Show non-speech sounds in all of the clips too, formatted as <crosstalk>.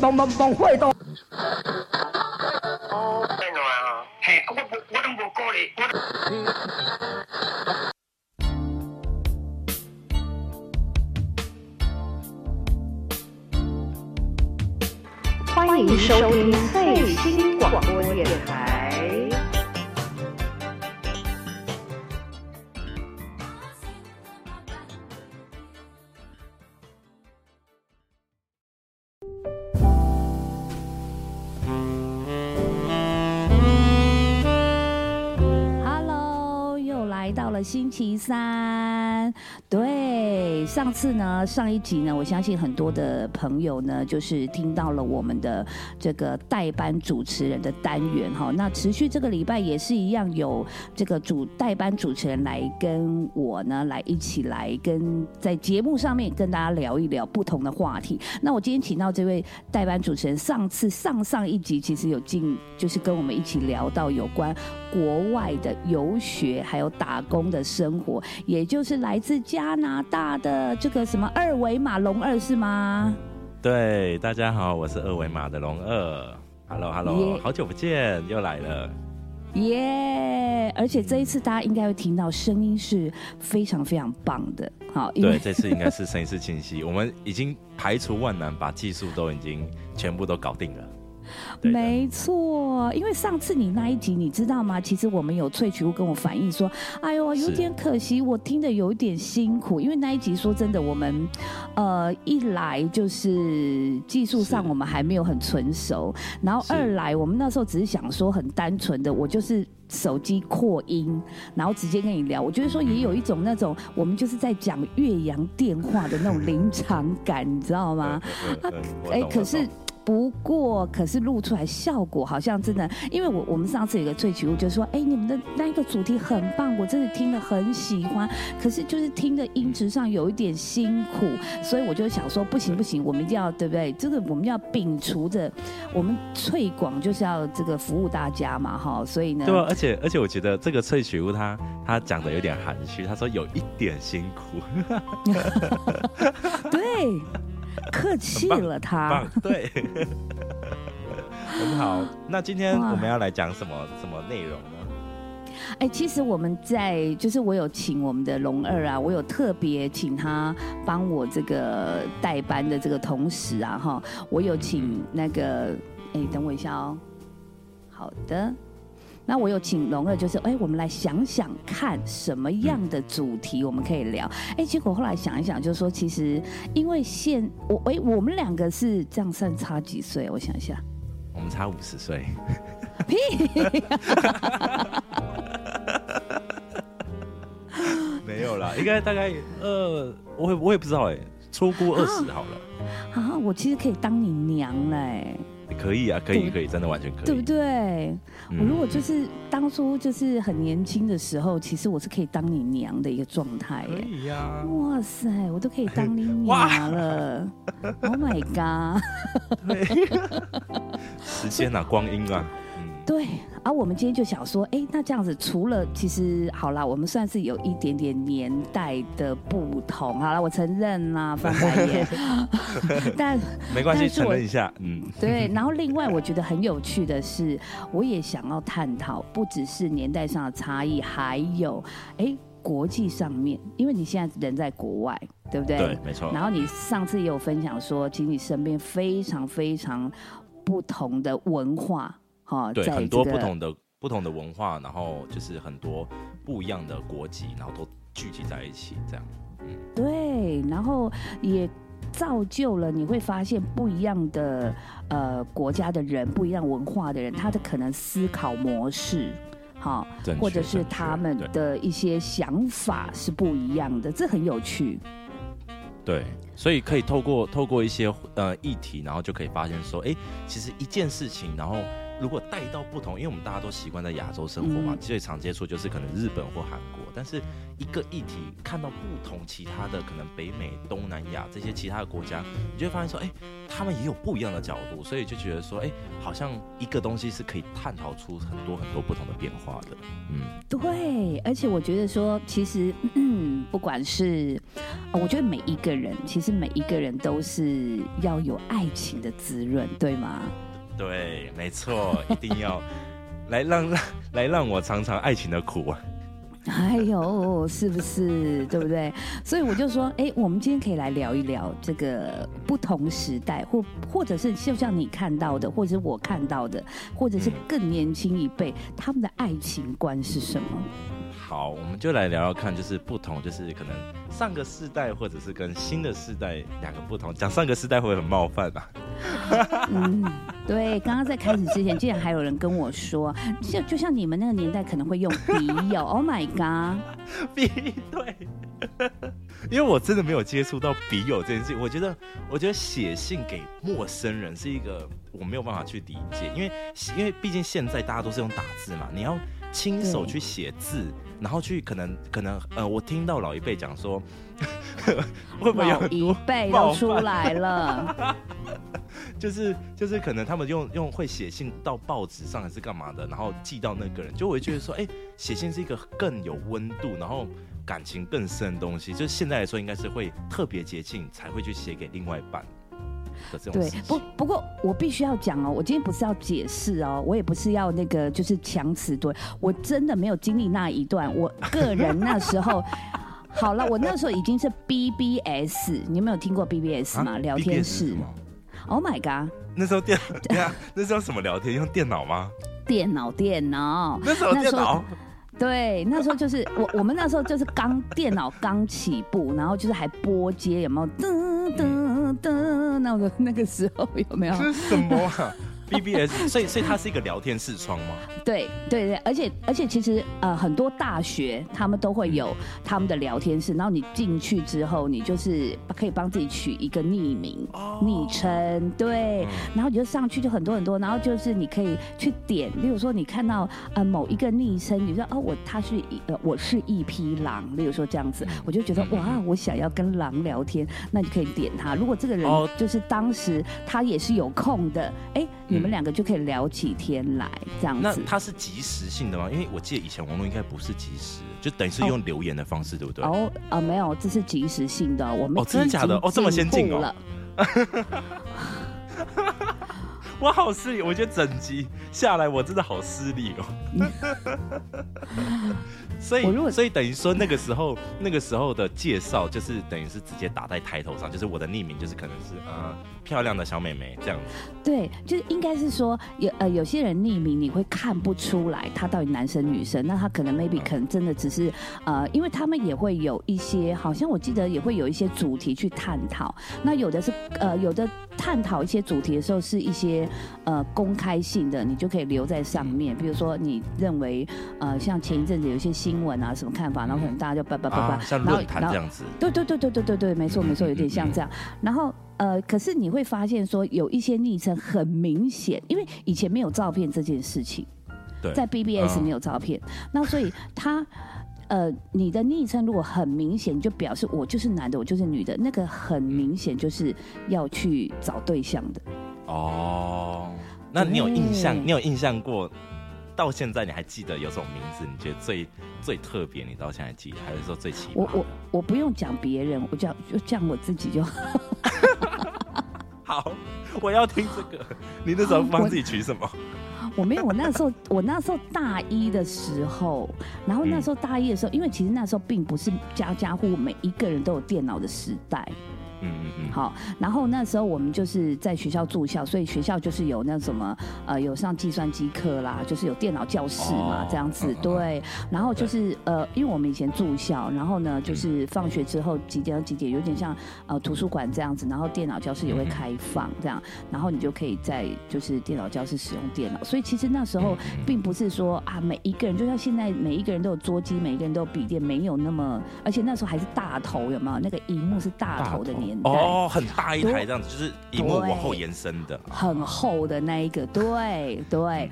帮帮帮会到。欢迎收听最新广播电台。到了星期三。对，上次呢，上一集呢，我相信很多的朋友呢，就是听到了我们的这个代班主持人的单元哈。那持续这个礼拜也是一样，有这个主代班主持人来跟我呢，来一起来跟在节目上面跟大家聊一聊不同的话题。那我今天请到这位代班主持人，上次上上一集其实有进，就是跟我们一起聊到有关国外的游学还有打工的生活，也就是来自加拿大的这个什么二维码龙二是吗？对，大家好，我是二维码的龙二。Hello Hello，耶好久不见，又来了。耶、而且这一次大家应该会听到声音是非常非常棒的，好，对，这次应该是声音是清晰，我们已经排除万难，把技术都已经全部都搞定了。没错，因为上次你那一集你知道吗？其实我们有萃取物跟我反映说，哎呦，有点可惜，我听的有一点辛苦，因为那一集说真的，我们呃一来就是技术上我们还没有很纯熟，然后二来我们那时候只是想说很单纯的，我就是。手机扩音，然后直接跟你聊，我觉得说也有一种那种我们就是在讲岳阳电话的那种临场感，你知道吗？哎、懂可是不过，可是录出来效果好像真的，因为我我们上次有个萃取物，就是说，哎、你们的那一个主题很棒，我真的听了很喜欢，可是就是听的音质上有一点辛苦，所以我就想说，不行不行，我们一定要对不对？这个我们要摒除着，我们翠广就是要这个服务大家嘛，哈，所以呢，对啊，而且而且我觉得这个萃取物他他讲的有点含蓄，他说有一点辛苦，<laughs> <laughs> 对，<laughs> 客气了他棒，，对，<laughs> 很好。那今天我们要来讲什么什么内容呢？哎、其实我们在就是我有请我们的龙二啊，我有特别请他帮我这个代班的这个同时啊，哈，我有请那个，哎、等我一下哦。好的，那我有请龙二，就是哎、我们来想想看什么样的主题我们可以聊。哎、结果后来想一想，就是说其实因为现我哎、我们两个是这样算差几岁？我想一下，我们差五十岁，屁。<laughs> 没有啦，应该大概呃，我也我也不知道哎，初估二十好了，啊，我其实可以当你娘嘞、可以啊，可以可以，真的完全可以，对不对？嗯我如果就是当初就是很年轻的时候，其实我是可以当你娘的一个状态可。以呀，哇塞，我都可以当你 <laughs> 娘了！Oh my god！<laughs> 时间啊，光阴啊，嗯，对，而、我们今天就想说，哎，那这样子除了其实好啦，我们算是有一点点年代的不同，好了，我承认啦，翻白眼，<laughs> 但没关系，承认一下，嗯，对，然后另外我觉得很有趣的是，我也想要探讨，不只是年代上的差异，还有哎国际上面，因为你现在人在国外，对不对？对，没错，然后你上次也有分享说，其实你身边非常非常不同的文化，哈、对，在很多不同的不同的文化，然后就是很多不一样的国籍，然后都聚集在一起，这样，对，然后也造就了你会发现不一样的呃国家的人，不一样文化的人，他的可能思考模式。好，或者是他们的一些想法是不一样的，这很有趣。对，所以可以透过透过一些呃议题，然后就可以发现说，哎，其实一件事情，然后如果带到不同，因为我们大家都习惯在亚洲生活嘛，嗯最常接触就是可能日本或韩国，但是一个议题看到不同其他的可能北美、东南亚这些其他的国家，你就会发现说，哎，他们也有不一样的角度，所以就觉得说，哎，好像一个东西是可以探讨出很多很多不同的变化的。嗯，对，而且我觉得说，其实、嗯、<clears throat> 不管是，呃我觉得每一个人，其实每一个人都是要有爱情的滋润，对吗？对，没错，一定要来让让来让我尝尝爱情的苦啊。哎呦，是不是？对不对？所以我就说，哎，我们今天可以来聊一聊这个不同时代，或或者是就像你看到的，或者是我看到的，或者是嗯更年轻一辈，他们的爱情观是什么？好，我们就来聊聊看，就是不同，就是可能上个世代或者是跟新的世代两个不同。讲上个世代会很冒犯吧？<laughs> 嗯，对，刚刚在开始之前，竟然还有人跟我说，就就像你们那个年代可能会用笔友，Oh my god！笔 <laughs> 对，因为我真的没有接触到笔友这件事情，我觉得，我觉得写信给陌生人是一个我没有办法去理解，因为因为毕竟现在大家都是用打字嘛，你要亲手去写字，然后去可能可能呃，我听到老一辈讲说，<laughs> 会不会有一很多辈都出犯来了，<laughs> 就是就是可能他们用用会写信到报纸上还是干嘛的，然后寄到那个人，就我会觉得说，哎、写信是一个更有温度，然后感情更深的东西。就是现在来说，应该是会特别接近才会去写给另外一半的这种对事，情。不不过我必须要讲哦，我今天不是要解释哦，我也不是要那个就是强词夺，我真的没有经历那一段，我个人那时候。<laughs> 好了，我那时候已经是 BBS，你有没有听过 BBS 吗？啊聊天室。Oh my god！那时候电，对啊，那时候什么聊天？用电脑吗？电脑，电脑，那时候电脑，对，那时候就是我我们那时候就是刚电脑刚起步，然后就是还拨接，有没有？噔噔噔，那个 <laughs> 那个时候有没有？是什么啊？BBS，所以所以它是一个聊天视窗吗？对对对，而且而且其实呃很多大学他们都会有他们的聊天室，然后你进去之后，你就是可以帮自己取一个匿名。昵称对，嗯然后你就上去就很多很多，然后就是你可以去点，例如说你看到呃某一个昵称，你说哦我他是一呃我是一匹狼，例如说这样子，我就觉得嗯哇我想要跟狼聊天，那你可以点他。如果这个人哦就是当时他也是有空的，哎，你们嗯两个就可以聊起天来这样子。那它是即时性的吗？因为我记得以前网络应该不是即时，就等于是用留言的方式，对不对？哦，呃，没有，这是即时性的，我们哦真的假的哦这么先进哦步了我好失礼，我觉得整集下来我真的好失礼哦。<laughs> 所以，所以等于说那个时候，那个时候的介绍就是等于是直接打在抬头上，就是我的匿名就是可能是呃漂亮的小美眉这样子。对，就是应该是说有呃有些人匿名你会看不出来他到底男生女生，那他可能 maybe 嗯可能真的只是呃，因为他们也会有一些，好像我记得也会有一些主题去探讨。那有的是呃有的探讨一些主题的时候是一些呃公开性的，你就可以留在上面。比如说你认为呃像前一阵子有一些新闻啊什么看法，然后可能大家就叭叭叭叭，啊，像论坛这样子。对对对对对对对，没错没错，有点像这样。然后呃，可是你会发现说有一些昵称很明显，因为以前没有照片这件事情，对，在 BBS 嗯没有照片，那所以他。呃，你的昵称如果很明显，就表示我就是男的，我就是女的，那个很明显就是要去找对象的。哦，那你有印象？你有印象过？到现在你还记得有种名字？你觉得最最特别？你到现在记得，还是说最奇葩？我我我不用讲别人，我讲就讲我自己就好。<laughs> 好，我要听这个。<laughs> 你那时候帮自己取什么？<laughs> 我没有，我那时候我那时候大一的时候，然后那时候大一的时候，因为其实那时候并不是家家户户每一个人都有电脑的时代，嗯嗯嗯，好，然后那时候我们就是在学校住校，所以学校就是有那什么呃有上计算机课啦，就是有电脑教室嘛，哦这样子对。然后就是呃，因为我们以前住校，然后呢就是放学之后几点到几点，有点像呃图书馆这样子，然后电脑教室也会开放这样，然后你就可以在就是电脑教室使用电脑。所以其实那时候并不是说啊每一个人，就像现在每一个人都有桌机，每一个人都有笔电，没有那么，而且那时候还是大头，有没有？那个荧幕是大头的大头年年代。哦，很大一台对这样子，就是荧幕往后延伸的。很厚的那一个，对对。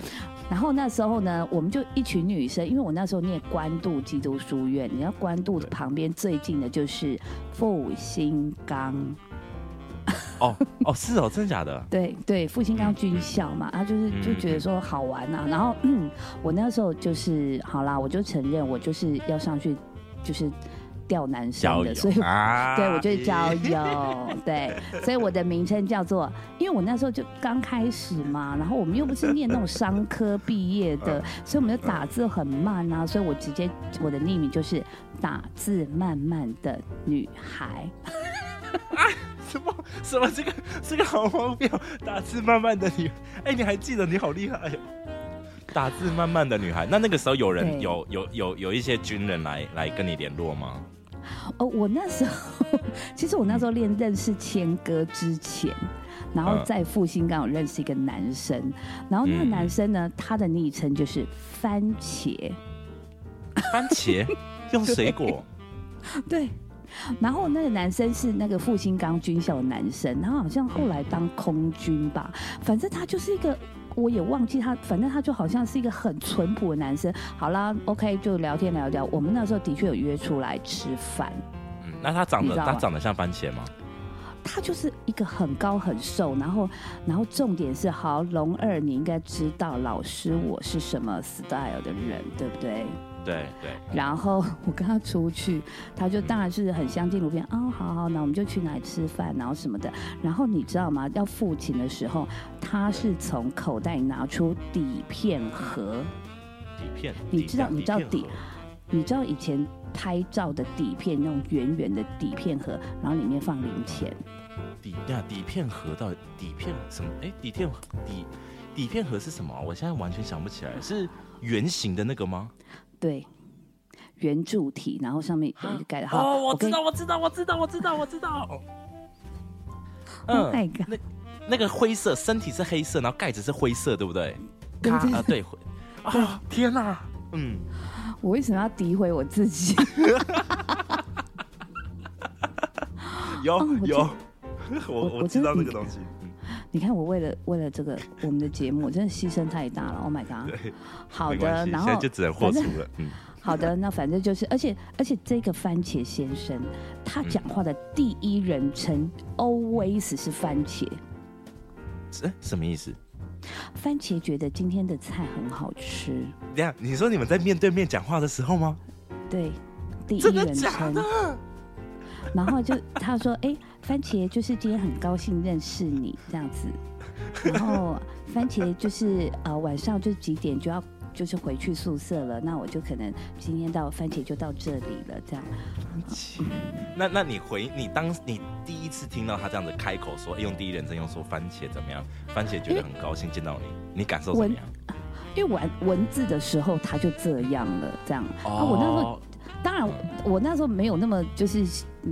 然后那时候呢，我们就一群女生，因为我那时候念关渡基督书院，你要关渡旁边最近的就是复兴岗，哦哦，是哦，真的假的？<laughs> 对对，复兴岗军校嘛，他就是嗯就觉得说好玩呐、然后嗯，<clears throat> 我那时候就是好啦，我就承认我就是要上去就是钓男生的，所以啊 <laughs> 对，我就是交友，对，所以我的名称叫做，因为我那时候就刚开始嘛，然后我们又不是念那种商科毕业的，所以我们就打字很慢啊，所以我直接我的匿名就是打字慢慢的女孩，什么什么这个这个好荒谬，打字慢慢的女，哎，你还记得？你好厉害哦！打字慢慢的女孩，那那个时候有人有有有有一些军人来来跟你联络吗？哦，我那时候其实我那时候练认识谦哥之前。然后嗯在复兴刚好认识一个男生，然后那个嗯男生呢，他的昵称就是番茄，<laughs> 番茄用水果，对，然后那个男生是那个复兴岗军校的男生，然后好像后来当空军吧，反正他就是一个。我也忘记他，反正他就好像是一个很淳朴的男生。好啦，OK，就聊天聊聊。我们那时候的确有约出来吃饭，嗯，那他长得他长得像番茄吗？他就是一个很高很瘦，然后然后重点是，好龙二，你应该知道老师我是什么 style 的人，对不对？对对，然后我跟他出去，他就当然是很相敬如宾哦，好好，那我们就去哪里吃饭，然后什么的。然后你知道吗？要付钱的时候，他是从口袋里拿出底片盒。底片，你知道你知道底你知道以前拍照的底片那种圆圆的底片盒，然后里面放零钱。底呀底片盒到底底片什么？哎，底片底底片盒是什么啊？我现在完全想不起来，是圆形的那个吗？对，圆柱体，然后上面有一个盖的。好，哦，我知道，我知道，我知道，我知道，我知道。Oh god 那那个灰色身体是黑色，然后盖子是灰色，对不对？啊，对，灰啊，天哪，嗯，我为什么要诋毁我自己？有 <laughs> 有，我 <laughs> 我我知道那个东西，嗯，你看我为了为了这个我们的节目，真的牺牲太大了。Oh my god！对，好的，然后现在就只能豁出了，嗯，<laughs> 好的，那反正就是，而且而且这个番茄先生，他讲话的第一人称 always 是番茄。哎，什么意思？番茄觉得今天的菜很好吃，这样你说你们在面对面讲话的时候吗？对，第一人称。然后就他说：“哎、番茄就是今天很高兴认识你这样子。”然后番茄就是呃晚上就几点就要就是回去宿舍了，那我就可能今天到番茄就到这里了这样。那那你回你当你第一次听到他这样子开口说，哎用第一人称用说番茄怎么样？番茄觉得很高兴见到你，你感受怎么样？因为玩文字的时候他就这样了，这样。啊，我那时候哦当然我那时候没有那么就是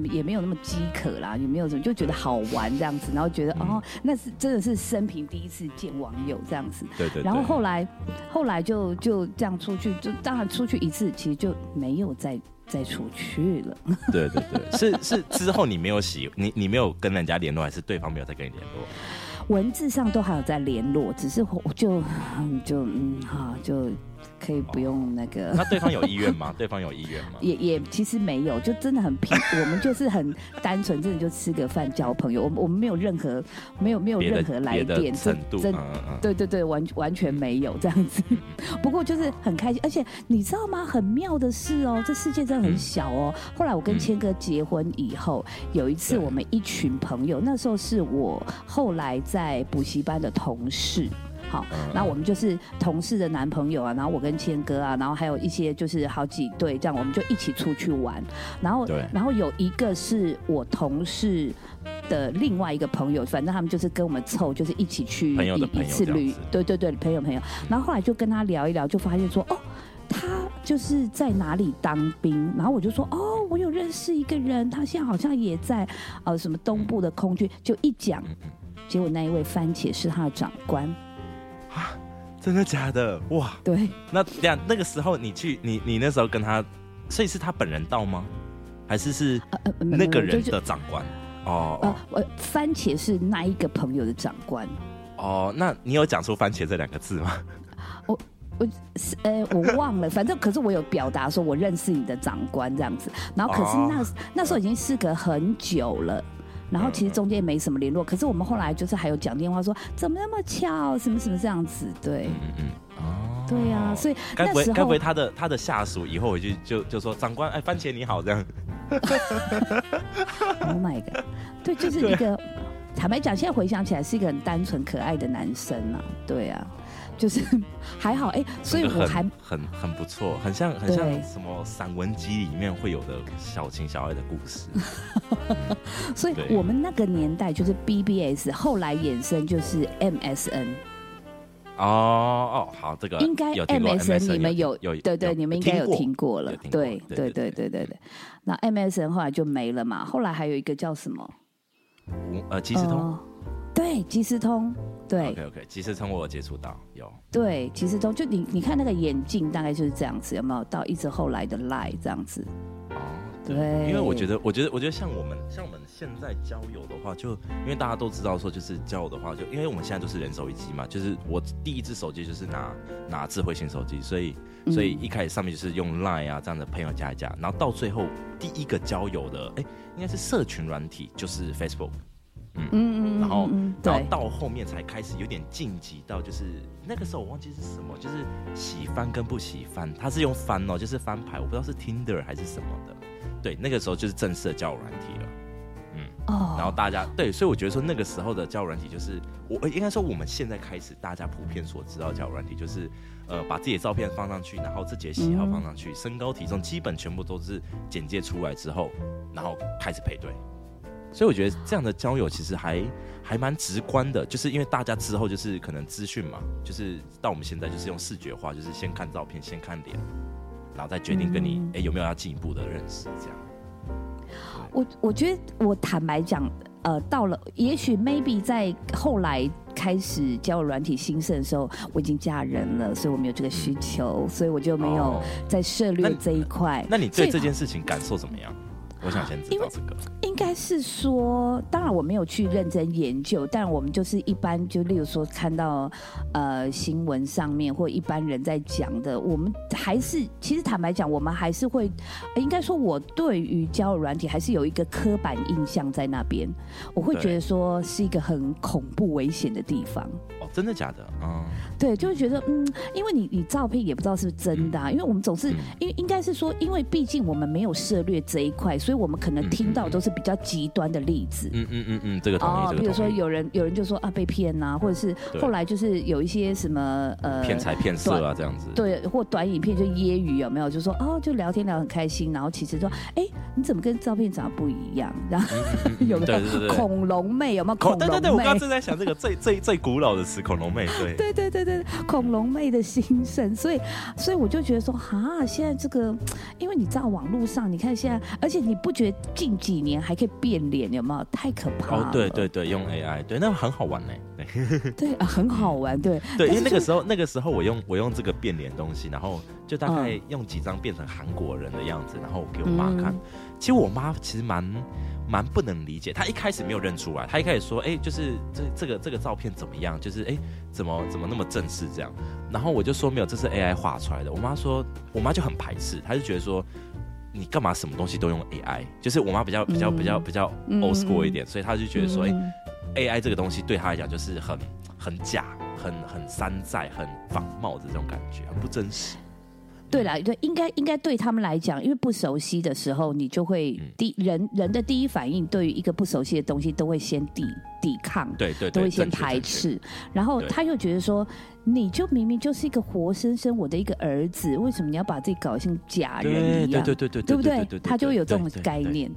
也没有那么饥渴啦，也没有什么就觉得好玩这样子，然后觉得、嗯哦那是真的是生平第一次见网友这样子。对对对，然后后来后来就就这样出去，就当然出去一次，其实就没有再再出去了。对对对，<laughs> 是是之后你没有喜你你没有跟人家联络，还是对方没有再跟你联络？文字上都还有在联络，只是我就嗯就嗯哈就可以不用那个。那对方有意愿吗？<laughs> 对方有意愿吗？也也其实没有，就真的很平，<laughs> 我们就是很单纯，真的就吃个饭交朋友。我们我们没有任何没有没有任何来电，程度，真嗯嗯嗯，对对对，完完全没有这样子。<laughs> 不过就是很开心，而且你知道吗？很妙的是哦，这世界真的很小哦。后来我跟嗯谦哥结婚以后，有一次我们一群朋友，那时候是我后来在补习班的同事。好，那我们就是同事的男朋友啊，然后我跟谦哥啊，然后还有一些就是好几对这样，我们就一起出去玩。然后对，然后有一个是我同事的另外一个朋友，反正他们就是跟我们凑，就是一起去一一次旅对对对，朋友朋友。然后后来就跟他聊一聊，就发现说，哦，他就是在哪里当兵。然后我就说，哦，我有认识一个人，他现在好像也在呃什么东部的空军。就一讲，结果那一位番茄是他的长官，真的假的？哇！对。那这样那个时候你去你你那时候跟他，所以是他本人到吗？还是是那个人的长官？哦呃，我番茄是那一个朋友的长官。哦，那你有讲出番茄这两个字吗？我我是呃，我忘了，反正可是我有表达说我认识你的长官这样子，然后可是那、那时候已经事隔很久了。然后其实中间没什么联络，可是我们后来就是还有讲电话说怎么那么巧，什么什么这样子，对，嗯嗯哦，对呀、所以该那时候不会该不会他的他的下属以后回去就就说长官哎番茄你好这样。<laughs> Oh my god，对，就是一个坦白讲，现在回想起来是一个很单纯可爱的男生啊，对啊，就是 <laughs> 还好，哎，所以我还很很不错，很像很像什么散文集里面会有的小情小爱的故事。<laughs> 所以，我们那个年代就是 BBS，后来衍生就是 MSN。哦哦，好，这个应该 MSN 你们有对对，你们应该有听过了。对对对对对对，那 MSN 后来就没了嘛。后来还有一个叫什么？呃，即时通。对，即时通。对 OK OK，即时通我有接触到有。对，即时通，就你你看那个眼镜，大概就是这样子，有没有？到一直后来的 Line 这样子，哦，对因为我觉得，我觉得，我觉得像我们，像我们现在交友的话，就因为大家都知道说，就是交友的话，就因为我们现在都是人手一机嘛，就是我第一只手机就是拿拿智慧型手机，所以所以一开始上面就是用 Line 啊这样的朋友加一加，然后到最后第一个交友的，哎，应该是社群软体，就是 Facebook。嗯嗯，然后嗯，然后，到后面才开始有点晋级到，就是那个时候我忘记是什么，就是喜欢跟不喜番，它是用翻哦，就是翻牌，我不知道是 Tinder 还是什么的。对，那个时候就是正式的交友软体了。嗯哦，然后大家对，所以我觉得说那个时候的交友软体，就是我应该说我们现在开始大家普遍所知道交友软体，就是呃把自己的照片放上去，然后自己的喜好放上去，身高体重基本全部都是简介出来之后，然后开始配对。所以我觉得这样的交友其实还还蛮直观的，就是因为大家之后就是可能资讯嘛，就是到我们现在就是用视觉化，就是先看照片，先看脸，然后再决定跟你嗯哎、有没有要进一步的认识这样。我我觉得我坦白讲，呃，到了也许 maybe 在后来开始交友软体兴盛的时候，我已经嫁人了，所以我没有这个需求，所以我就没有哦在涉猎这一块。那你对这件事情感受怎么样？我想先知道这个。应该是说，当然我没有去认真研究，但我们就是一般就例如说看到呃新闻上面或一般人在讲的，我们还是其实坦白讲，我们还是会，呃应该说我对于交友软体还是有一个刻板印象在那边，我会觉得说是一个很恐怖危险的地方。哦，真的假的？嗯，对，就会觉得嗯，因为你你照片也不知道是不是真的、啊，因为我们总是嗯因为应该是说，因为毕竟我们没有涉猎这一块，所以我们可能听到都是比较极端的例子。嗯嗯嗯嗯，这个同意，哦，比如。说有人有人就说啊被骗呐、或者是对后来就是有一些什么呃骗财骗色啊，这样子。对，或短影片就揶揄有没有？就说哦，就聊天聊得很开心，然后其实说哎你怎么跟照片长得不一样？然后有没有嗯对对对对。恐龙妹有没有恐龙妹？对对对，我刚刚正在想这个最最最古老的词，恐龙妹。对，对对对对，恐龙妹的心声，所以所以我就觉得说，哈，现在这个，因为你知道网络上，你看现在，而且你不觉得近几年还可以变脸，有没有？太可怕了。哦，对对对，用 AI，对，那很好玩呢。<laughs> 对对啊，很好玩，对对，<laughs> 因为那个时候那个时候我用我用这个变脸东西，然后就大概嗯用几张变成韩国人的样子，然后给我妈看嗯。其实我妈其实蛮蛮不能理解，她一开始没有认出来，她一开始说，哎，就是这这个这个照片怎么样？就是哎，怎么怎么那么正式这样？然后我就说没有，这是 AI 画出来的。我妈说，我妈就很排斥，她就觉得说。你干嘛什么东西都用 AI？就是我妈比较比较比较比较嗯 old school 一点，所以她就觉得说，哎、嗯 AI 这个东西对她来讲就是很很假、很很山寨、很仿冒的这种感觉，很不真实。对啦，对，应该应该对他们来讲，因为不熟悉的时候，你就会嗯第人人的第一反应，对于一个不熟悉的东西，都会先抵抵抗。对对对，都会先排。斥，然后他又觉得说，你就明明就是一个活生生我的一个儿子，为什么你要把自己搞得像假人一样？对对对对对对不对？他就有这种对对对概念。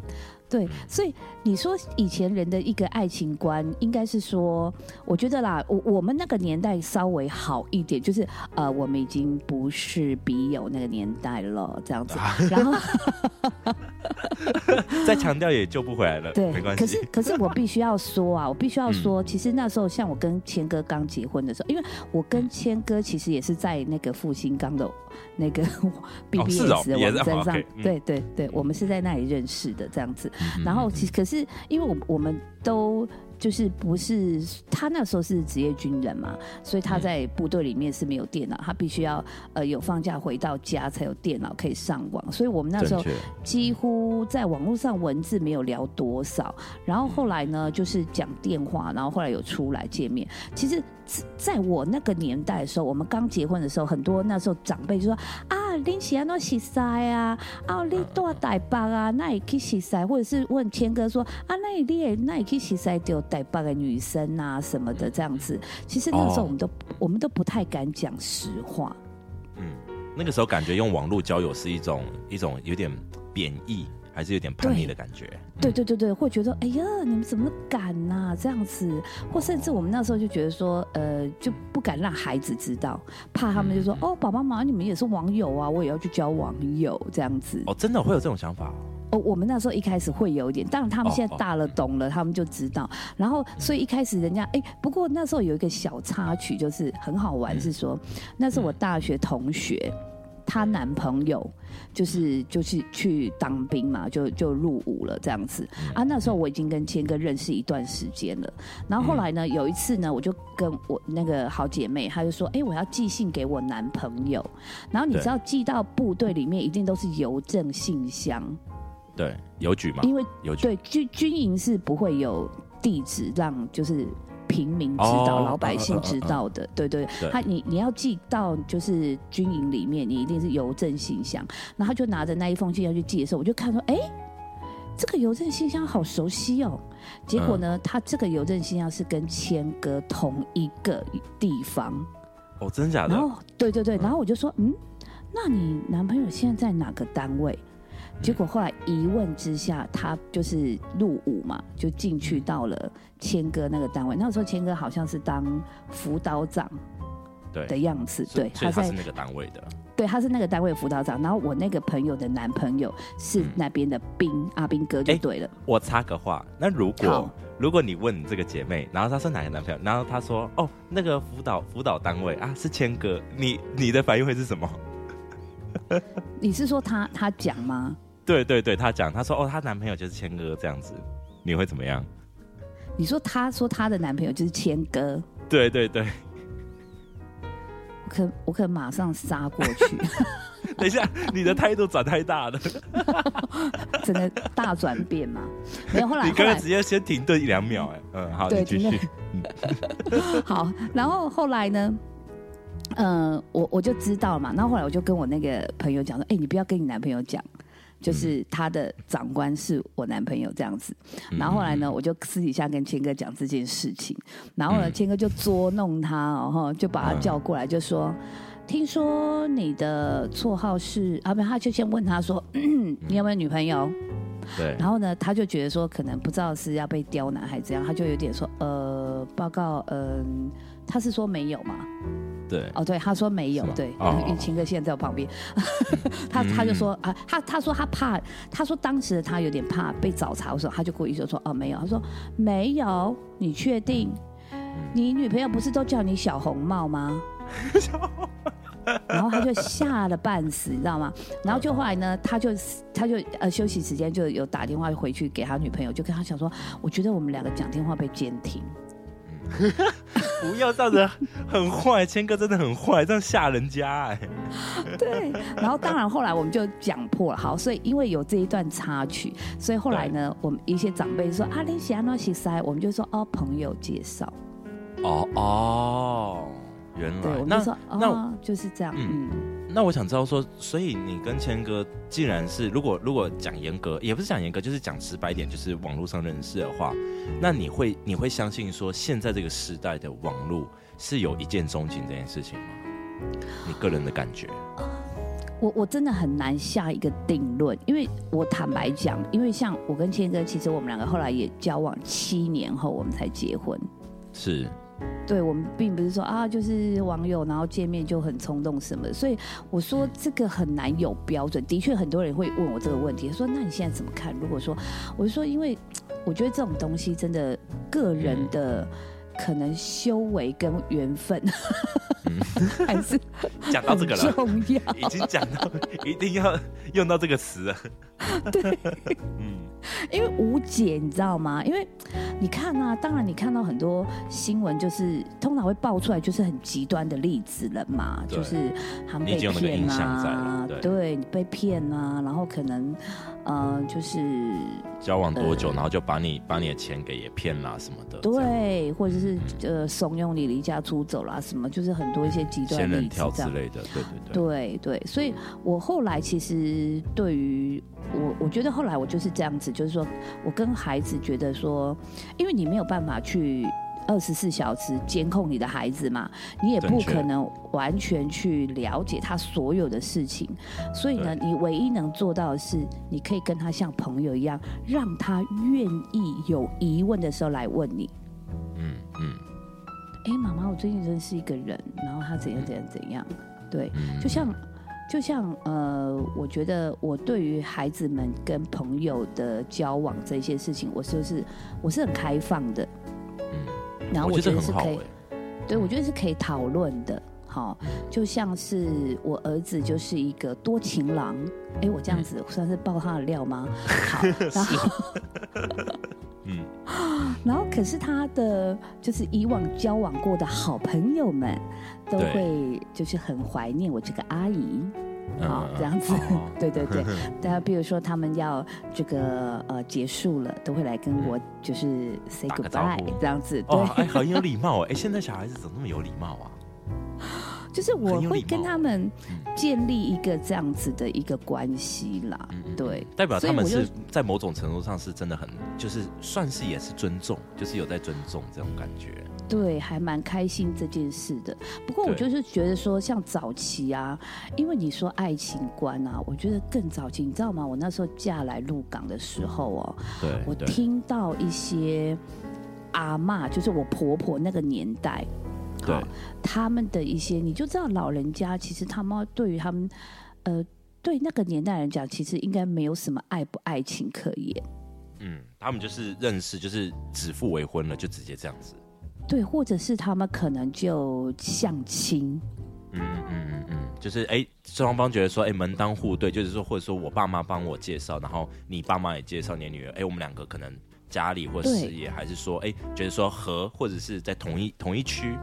对嗯，所以你说以前人的一个爱情观，应该是说，我觉得啦，我我们那个年代稍微好一点，就是呃，我们已经不是笔友那个年代了，这样子。啊然后，<laughs> <laughs> 再强调也救不回来了，对，没关系可是。<laughs> 可是我必须要说啊，我必须要说，其实那时候像我跟谦哥刚结婚的时候，因为我跟谦哥其实也是在那个复兴刚的那个 <laughs> BBS 网站上，哦，OK，嗯对对对，我们是在那里认识的这样子。嗯然后其实可是因为我我们都就是不是他那时候是职业军人嘛，所以他嗯在部队里面是没有电脑，他必须要呃有放假回到家才有电脑可以上网，所以我们那时候，几乎在网络上文字没有聊多少，然后后来呢就是讲电话，然后后来有出来见面。其实，在我那个年代的时候，我们刚结婚的时候，很多那时候长辈就说啊，林喜安诺洗塞啊，啊，你多台北啊，那也去洗塞，或者是问谦哥说啊，那你也那也去洗塞丢台北的女生啊什么的这样子。其实那时候哦我们都、我们都不太敢讲实话。嗯，那个时候感觉用网络交友是一种一种有点贬义，还是有点叛逆的感觉。对对对对，会觉得哎呀，你们怎么敢呐、这样子，或甚至我们那时候就觉得说，呃，就不敢让孩子知道，怕他们就说，哦，爸爸妈妈你们也是网友啊，我也要去交网友这样子。哦，真的会有这种想法哦。哦，我们那时候一开始会有一点，当然他们哦现在大了懂了，他们就知道。然后，所以一开始人家哎，不过那时候有一个小插曲，就是很好玩，是说那是我大学同学。她男朋友就是就是去当兵嘛，就就入伍了这样子啊。那时候我已经跟谦哥认识一段时间了，然后后来呢，有一次呢，我就跟我那个好姐妹，她就说：“哎、我要寄信给我男朋友。”然后你知道寄到部队里面一定都是邮政信箱，对，邮局嘛，因为邮局。对军军营是不会有地址让就是平民知道、哦老百姓知道的。对对，对他你你要寄到就是军营里面，你一定是邮政信箱。然后就拿着那一封信要去寄的时候，我就看说，哎。这个邮政信箱好熟悉哦，结果呢，他这个邮政信箱是跟谦哥同一个地方，哦，真的假的然？后对对对，然后我就说，嗯，那你男朋友现在在哪个单位？结果后来一问之下，他就是入伍嘛，就进去到了谦哥那个单位。那时候谦哥好像是当辅导长的对，样子，对，在所以他是那个单位的。对他是那个单位的辅导长。然后我那个朋友的男朋友是嗯那边的兵、阿兵哥就哎对了。我插个话，那如果如果你问你这个姐妹，然后她说哪个男朋友，然后她说哦那个辅导辅导单位啊是谦哥，你你的反应会是什么？<laughs> 你是说他他讲吗？对对对，她讲她说哦她男朋友就是谦哥这样子，你会怎么样？你说她说她的男朋友就是谦哥，对对对，我可我可马上杀过去。<laughs> 等一下你的态度转太大了，<laughs> 整个大转变嘛。没有，后来你刚刚直接先停顿一两秒，哎，嗯，好，继停续。<laughs> 好，然后后来呢？呃，我我就知道了嘛，然后后来我就跟我那个朋友讲说，哎、你不要跟你男朋友讲，就是他的长官是我男朋友这样子。然后后来呢，我就私底下跟谦哥讲这件事情，然后呢，嗯谦哥就捉弄他哦，哈就把他叫过来，就说。听说你的绰号是啊，不，他就先问他说，你有没有女朋友？对，然后呢，他就觉得说，可能不知道是要被刁难还是怎样，他就有点说，呃，报告，嗯、他是说没有嘛？对，哦，对，他说没有对，哦因为秦哥现在在我旁边，<laughs> 他他就说啊，他他说他怕，他说当时他有点怕被找茬的时候，他就故意就说哦没有，他说没有，你确定？你女朋友不是都叫你小红帽吗？<laughs> 然后他就吓了半死，你知道吗？然后就后来呢，他就他就呃休息时间就有打电话回去给他女朋友，就跟他讲说，我觉得我们两个讲电话被监听。不要这样子，很坏，谦哥真的很坏，这样吓人家哎。对，然后当然后来我们就讲破了，好，所以因为有这一段插曲，所以后来呢，我们一些长辈说啊，你喜欢那西塞，我们就说哦，朋友介绍，哦哦，原对，来。那我们就说那哦，就是这样，嗯。嗯，那我想知道说，所以你跟谦哥既然是如果如果讲严格，也不是讲严格，就是讲直白一点，就是网络上认识的话，那你会你会相信说现在这个时代的网络是有一见钟情这件事情吗？你个人的感觉？我我真的很难下一个定论，因为我坦白讲，因为像我跟谦哥，其实我们两个后来也交往七年后，我们才结婚，是对我们并不是说啊，就是网友然后见面就很冲动什么，所以我说这个很难有标准。的确，很多人会问我这个问题，说那你现在怎么看？如果说，我就说，因为我觉得这种东西真的个人的可能修为跟缘分，<laughs> 还是讲到这个了，重要。已经讲到一定要用到这个词了。<laughs> 对，嗯，因为无解，你知道吗？因为你看啊，当然你看到很多新闻，就是通常会爆出来，就是很极端的例子了嘛，就是他们被骗印象在啊，对。对你被骗啊，然后可能呃，就是交往多久，然后就把你把你的钱给也骗啦什么的，对，或者是呃怂恿你离家出走啦，什么，就是很多一些极端仙人例子这样。跳之类的，对对对，对对，所以我后来其实对于我，我觉得后来我就是这样子，就是说我跟孩子觉得说，因为你没有办法去二十四小时监控你的孩子嘛，你也不可能完全去了解他所有的事情，所以呢，你唯一能做到的是，你可以跟他像朋友一样，让他愿意有疑问的时候来问你。嗯嗯哎，妈妈，我最近认识一个人，然后他怎样怎样怎样，对，嗯，就像就像呃，我觉得我对于孩子们跟朋友的交往这些事情，我就是我是很开放的，嗯，然后我觉得是可以对我觉得是可以讨论的。好，就像是我儿子就是一个多情郎，哎，我这样子算是爆他的料吗？好，<laughs> 然后 <laughs> 嗯。<gasps> 然后可是他的就是以往交往过的好朋友们，都会就是很怀念我这个阿姨。好嗯这样子。哦对对 <laughs> 对，大家 <laughs> 比如说他们要这个呃结束了，都会来跟我就是 say goodbye 呼。这样子，哦，哎，对，很有礼貌哎，<laughs> 现在小孩子怎么那么有礼貌啊？就是我会跟他们嗯建立一个这样子的一个关系啦对，代表他们是在某种程度上是真的很，就是算是也是尊重，就是有在尊重这种感觉。对，还蛮开心这件事的。不过我就是觉得说，像早期啊，因为你说爱情观啊，我觉得更早期，你知道吗？我那时候嫁来鹿港的时候哦，对，对我听到一些阿嬷，就是我婆婆那个年代，对，他们的一些，你就知道老人家其实他们对于他们，呃，对那个年代人讲，其实应该没有什么爱不爱情可言，嗯，他们就是认识，就是指腹为婚了，就直接这样子。对，或者是他们可能就相亲，嗯嗯嗯嗯嗯，就是哎，双方觉得说，哎，门当户对，就是说，或者说我爸妈帮我介绍，然后你爸妈也介绍你的女儿，哎，我们两个可能家里或对事业，还是说，哎，觉得说和，或者是在同一同一区，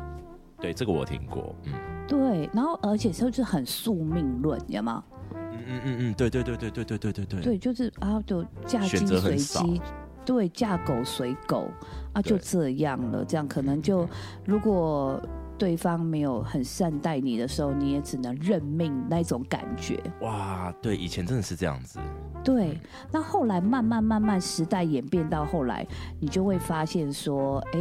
对，这个我听过，嗯对，然后而且就是很宿命论，有吗？嗯嗯嗯嗯，对对对对对对对对对，对，就是啊，就嫁选鸡随鸡，对，嫁狗随狗啊，就对这样了。这样可能就如果对方没有很善待你的时候，你也只能认命那种感觉。哇，对，以前真的是这样子，对，那后来慢慢慢慢时代演变到后来，你就会发现说，哎，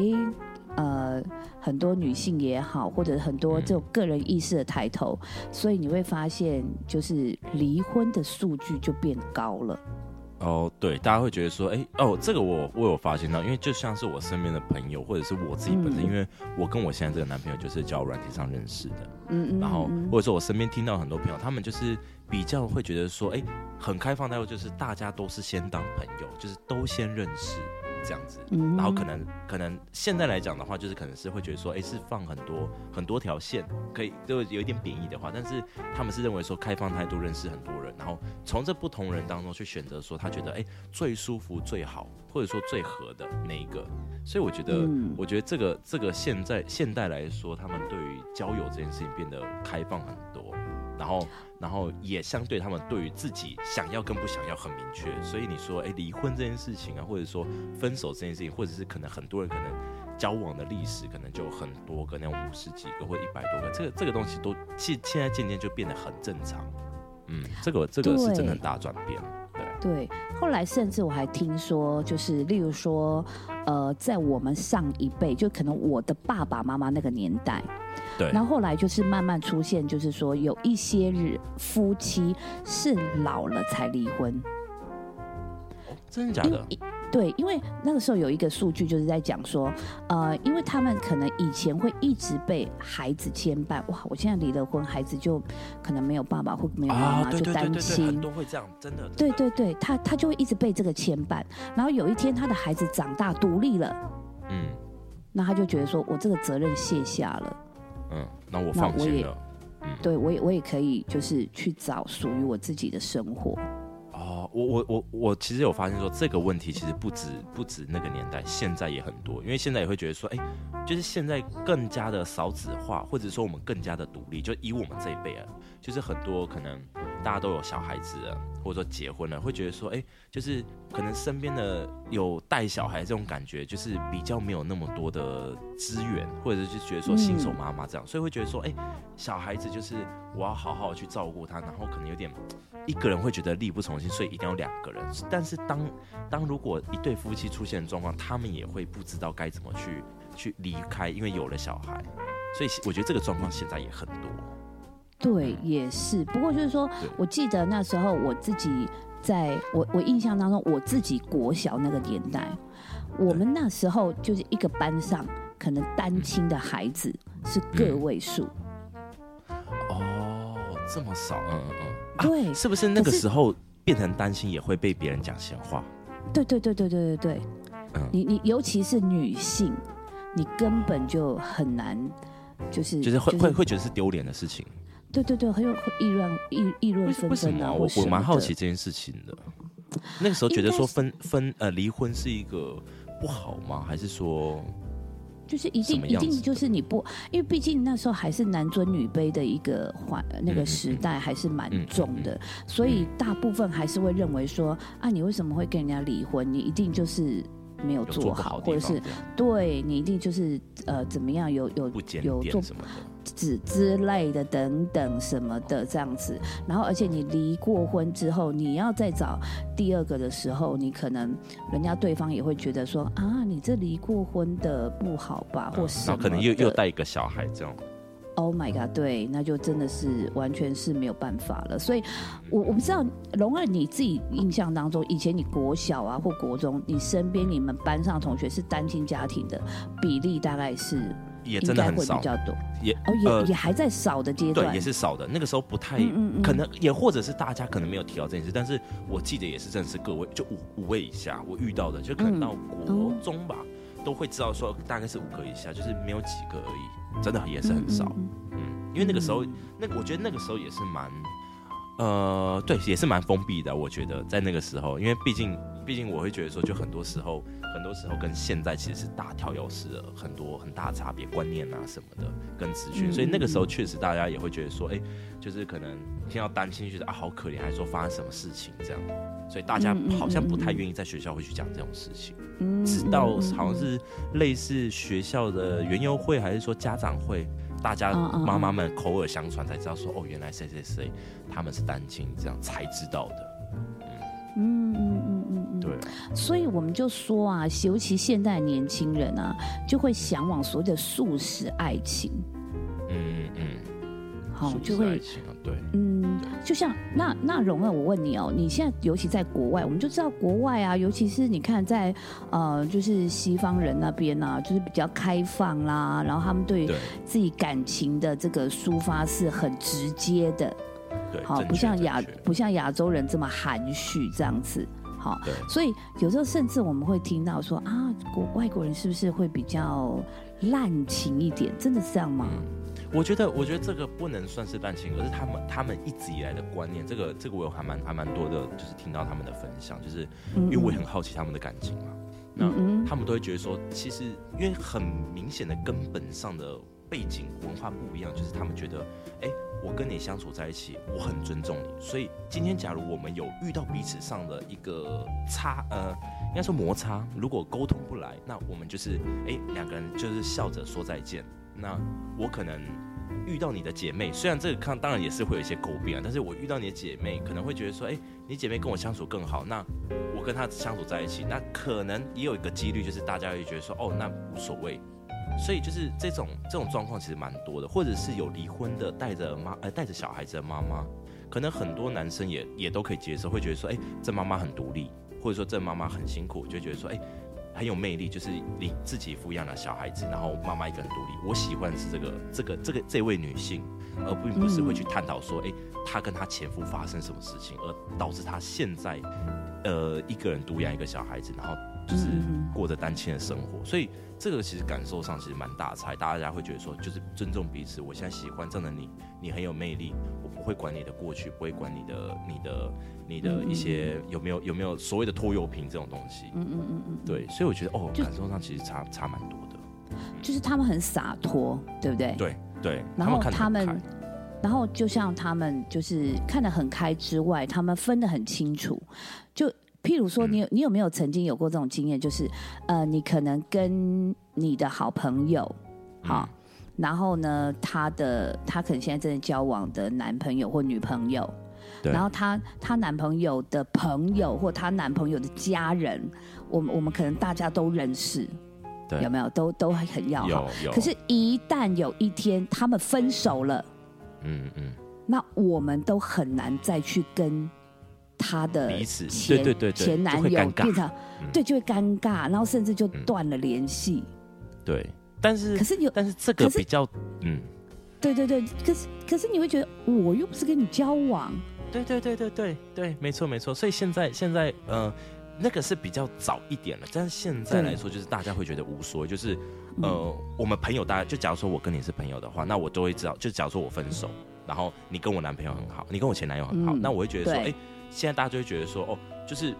呃，很多女性也好，或者很多这种个人意识的抬头，所以你会发现，就是离婚的数据就变高了。哦，对，大家会觉得说，哎，哦，这个我我有发现到，因为就像是我身边的朋友，或者是我自己本身，嗯。因为我跟我现在这个男朋友就是交友软件上认识的，嗯嗯，然后嗯或者说我身边听到很多朋友，他们就是比较会觉得说，哎，很开放态度，就是大家都是先当朋友，就是都先认识这样子，嗯。然后可能可能现在来讲的话，就是可能是会觉得说，哎，是放很多很多条线，可以就有一点贬义的话，但是他们是认为说开放态度认识很多人，然后从这不同人当中去选择说他觉得哎最舒服最好，或者说最合的那一个。所以我觉得，嗯。我觉得这个这个现在现代来说，他们对于交友这件事情变得开放很多，然后然后也相对他们对于自己想要跟不想要很明确。所以你说，哎，离婚这件事情啊，或者说分手这件事情，或者是可能很多人可能交往的历史可能就很多个，那种五十几个或一百多个，这个这个东西都现现在渐渐就变得很正常。嗯，这个这个是真的很大转变。对，后来甚至我还听说，就是例如说，呃，在我们上一辈，就可能我的爸爸妈妈那个年代，对，然后后来就是慢慢出现，就是说有一些日夫妻是老了才离婚，哦真的假的？对，因为那个时候有一个数据就是在讲说，呃，因为他们可能以前会一直被孩子牵绊，哇，我现在离了婚，孩子就可能没有爸爸或没有妈啊，妈，就对对对对对，担心很。多会这样，真的。对对对，他他就会一直被这个牵绊，然后有一天他的孩子长大独立了，嗯那他就觉得说我这个责任卸下了，嗯，那我那我也放心了。嗯，对我也我也可以就是去找属于我自己的生活。哦，我我我我其实有发现说这个问题其实不止不止那个年代，现在也很多，因为现在也会觉得说，哎，就是现在更加的少子化，或者说我们更加的独立，就以我们这一辈啊，就是很多可能大家都有小孩子了，或者说结婚了，会觉得说，哎，就是可能身边的有带小孩这种感觉，就是比较没有那么多的资源，或者是就觉得说新手妈妈这样，所以会觉得说，哎，小孩子就是我要好好去照顾他，然后可能有点。一个人会觉得力不从心，所以一定要两个人。但是当当如果一对夫妻出现状况，他们也会不知道该怎么去去离开，因为有了小孩，所以我觉得这个状况现在也很多。对，也是。不过就是说，我记得那时候我自己在我我印象当中，我自己国小那个年代，我们那时候就是一个班上可能单亲的孩子是个位数。哦，这么少，嗯嗯嗯，啊对是不是那个时候变成担心也会被别人讲闲话？对对对对对对对，嗯你你尤其是女性，你根本就很难，就是就是会会会觉得是丢脸的事情。对对对，很有议论议议论纷纷啊，我我蛮好奇这件事情的。那个时候觉得说分分呃离婚是一个不好吗？还是说就是一定一定就是你不，因为毕竟那时候还是男尊女卑的一个环那个时代还是蛮嗯重的，所以大部分还是会认为说啊，你为什么会跟人家离婚？你一定就是没有有做好，或者是对你一定就是呃怎么样有有有做点什么的？之之类的等等什么的这样子，然后而且你离过婚之后，你要再找第二个的时候，你可能人家对方也会觉得说啊，你这离过婚的不好吧，或嗯什么然后可能又又带一个小孩这样。Oh my god，对，那就真的是完全是没有办法了。所以我我不知道龙二你自己印象当中，以前你国小啊或国中，你身边你们班上同学是单亲家庭的比例大概是也真的很少，较多也哦，也、呃也还在少的阶段，对，也是少的。那个时候不太，嗯嗯嗯可能也或者是大家可能没有提到这件事，但是我记得也是认识各位，就五五位以下，我遇到的就可能嗯到国中吧，都会知道说大概是五个以下，就是没有几个而已，真的也是很少。嗯，因为那个时候，那我觉得那个时候也是蛮，呃，对，也是蛮封闭的。我觉得在那个时候，因为毕竟，毕竟我会觉得说，就很多时候，很多时候跟现在其实是大跳跃式的很多很大的差别，观念啊什么的跟资讯，嗯所以那个时候确实大家也会觉得说，哎，就是可能听到单亲，觉得啊好可怜，还是说发生什么事情这样，所以大家好像不太愿意在学校会去讲这种事情。嗯直到好像是类似学校的园游会，还是说家长会，大家妈妈们口耳相传才知道说，哦，原来谁谁谁他们是单亲，这样才知道的。所以我们就说啊，尤其现代年轻人啊，就会向往所谓的素食爱情，嗯嗯，好、就会爱情啊，对，嗯，就像那那荣儿，我问你哦，你现在尤其在国外，我们就知道国外啊，尤其是你看在呃，就是西方人那边啊，就是比较开放啦，然后他们对对。自己感情的这个抒发是很直接的，对，好，不像亚不像亚洲人这么含蓄这样子，好，对，所以有时候甚至我们会听到说啊，国外国人是不是会比较滥情一点？真的是这样吗？嗯，我觉得，我觉得这个不能算是滥情，而是他们他们一直以来的观念。这个这个我有还蛮还蛮多的，就是听到他们的分享，就是嗯因为我也很好奇他们的感情嘛。那嗯嗯他们都会觉得说，其实因为很明显的根本上的背景文化不一样，就是他们觉得，哎，我跟你相处在一起，我很尊重你，所以今天假如我们有遇到彼此上的一个差，呃，应该说摩擦，如果沟通不来，那我们就是，哎，两个人就是笑着说再见。那我可能遇到你的姐妹，虽然这个看当然也是会有一些诟病啊，但是我遇到你的姐妹，可能会觉得说，哎，你姐妹跟我相处更好，那我跟她相处在一起，那可能也有一个几率，就是大家会觉得说，哦，那无所谓。所以就是这种这种状况其实蛮多的，或者是有离婚的带着妈呃带着小孩子的妈妈，可能很多男生也也都可以接受，会觉得说，哎，这妈妈很独立，或者说这妈妈很辛苦，就觉得说，哎、很有魅力，就是你自己抚养了小孩子，然后妈妈一个人独立。我喜欢是这个这个这个这位女性，而并不是会去探讨说，哎、她跟她前夫发生什么事情，而导致她现在呃一个人独养一个小孩子，然后就是过着单亲的生活。所以这个其实感受上其实蛮大差，大家会觉得说，就是尊重彼此。我现在喜欢这样的你，你很有魅力，我不会管你的过去，不会管你的你的你的一些有没有有没有所谓的拖油瓶这种东西。嗯嗯嗯嗯，对，所以我觉得哦，感受上其实差差蛮多的。就是他们很洒脱，对不对？对对，然后他们然后就像他们就是看得很开之外，他们分得很清楚。就譬如说，你有你有没有曾经有过这种经验？就是呃，你可能跟你的好朋友，好、然后呢，他的他可能现在正在交往的男朋友或女朋友，然后她她男朋友的朋友或她男朋友的家人，我们我们可能大家都认识，对有没有？都都很要好。可是，一旦有一天他们分手了，嗯嗯，那我们都很难再去跟他的彼此前对对对对前男就会尴尬。友变成嗯。对，就会尴尬，然后甚至就断了联系。对，但是可是有但是这个比较嗯，对对对，可是可是你会觉得我又不是跟你交往，对对对对对对，没错没错。所以现在现在呃，那个是比较早一点了，但是现在来说，就是大家会觉得无所谓，就是嗯。呃，我们朋友大家就假如说我跟你是朋友的话，那我都会知道，就假如说我分手，然后你跟我男朋友很好，你跟我前男友很好，嗯那我会觉得说，对。哎、现在大家就会觉得说，哦，就是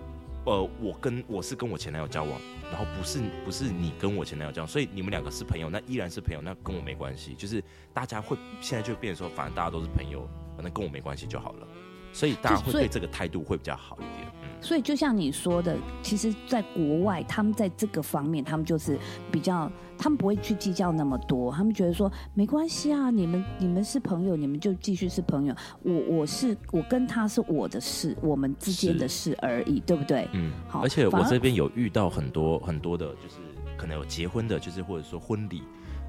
呃，我跟我是跟我前男友交往，然后不是不是你跟我前男友交往，所以你们两个是朋友，那依然是朋友，那跟我没关系。就是大家会现在就变成说，反正大家都是朋友，反正跟我没关系就好了。所以大家会对这个态度会比较好一点。嗯，所以就像你说的，其实，在国外，他们在这个方面，他们就是比较，他们不会去计较那么多，他们觉得说没关系啊，你们你们是朋友，你们就继续是朋友，我我是我跟他是我的事，我们之间的事而已，对不对？嗯，好而且我这边有遇到很多很多的，就是可能有结婚的，就是或者说婚礼，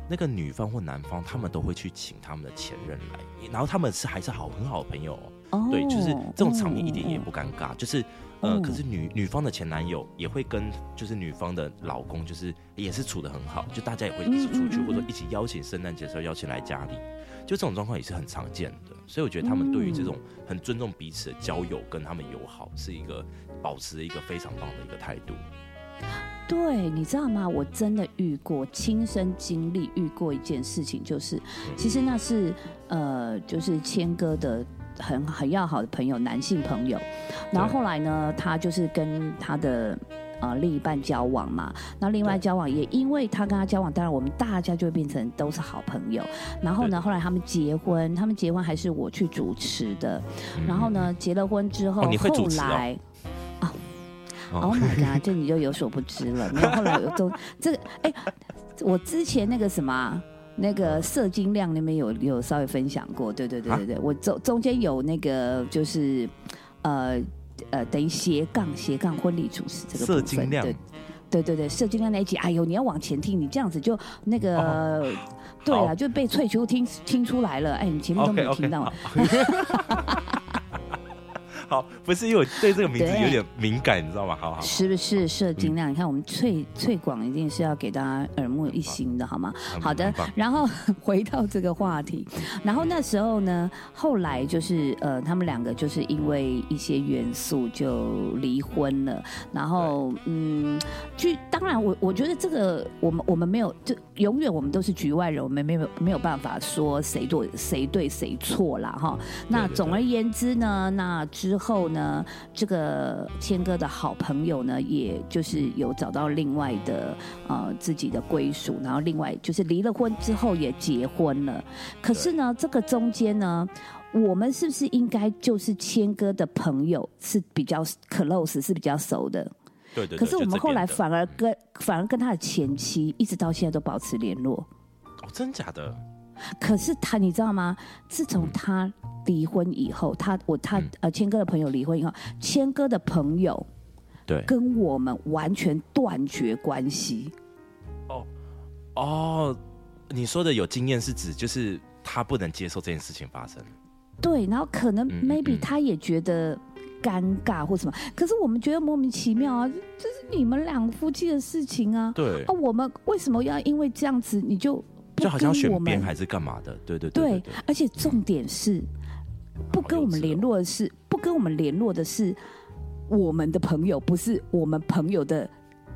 那个女方或男方他们都会去请他们的前任来，然后他们是还是好很好的朋友、哦。哦对，就是这种场面一点也哦不尴尬，就是呃，哦可是女女方的前男友也会跟就是女方的老公，就是也是处的很好，就大家也会一起出去，或者一起邀请圣诞节的时候邀请来家里，就这种状况也是很常见的。所以我觉得他们对于这种很尊重彼此的交友跟他们友好，是一个保持一个非常棒的一个态度。对，你知道吗？我真的遇过，亲身经历遇过一件事情，就是其实那是呃，就是谦哥的很很要好的朋友，男性朋友。然后后来呢，他就是跟他的。呃，另一半交往嘛，那另外交往也因为他跟他交往，当然我们大家就会变成都是好朋友。然后呢，后来他们结婚，他们结婚还是我去主持的。然后呢，结了婚之后，后来哦 Oh my god！这你就有所不知了。没有，后来有都这个，哎、我之前那个什么啊、那个射精量那边有有稍微分享过，对对对对对，我中中间有那个就是呃呃，等于斜杠斜杠婚礼主持这个射精量。对对对对，射精量那一集，哎呦，你要往前听，你这样子就那个。哦。对啊，就被翠秋听听出来了，哎，你前面都没有听到 <laughs> <laughs> 好，不是因为我对这个名字有点敏感，你知道吗？好好好，是不是射精量？你看我们翠翠广一定是要给大家耳目一新的，好吗？好的，然后 <laughs> 回到这个话题，然后那时候呢，后来就是呃，他们两个就是因为一些元素就离婚了，然后嗯，就当然我我觉得这个我们我们没有，就永远我们都是局外人，我们没有没有办法说谁对谁对谁错啦哈。那总而言之呢，那之后呢，这个谦哥的好朋友呢，也就是有找到另外的呃自己的归属，然后另外就是离了婚之后也结婚了。可是呢，这个中间呢，我们是不是应该就是谦哥的朋友是比较 close 是比较熟的？对对对。可是我们后来反而跟反而跟他的前妻一直到现在都保持联络。哦，真假的？可是他，你知道吗？自从他离婚以后，他我他嗯呃，谦哥的朋友离婚以后，谦哥的朋友对，跟我们完全断绝关系。哦哦，你说的有经验是指就是他不能接受这件事情发生。对，然后可能 maybe 嗯他也觉得尴尬或什么，可是我们觉得莫名其妙啊，这是你们两夫妻的事情啊。对啊，，我们为什么要因为这样子你就就好像选边还是干嘛的？对对对对对对，而且重点是不跟我们联络的是不跟我们联络的是我们的朋友，不是我们朋友的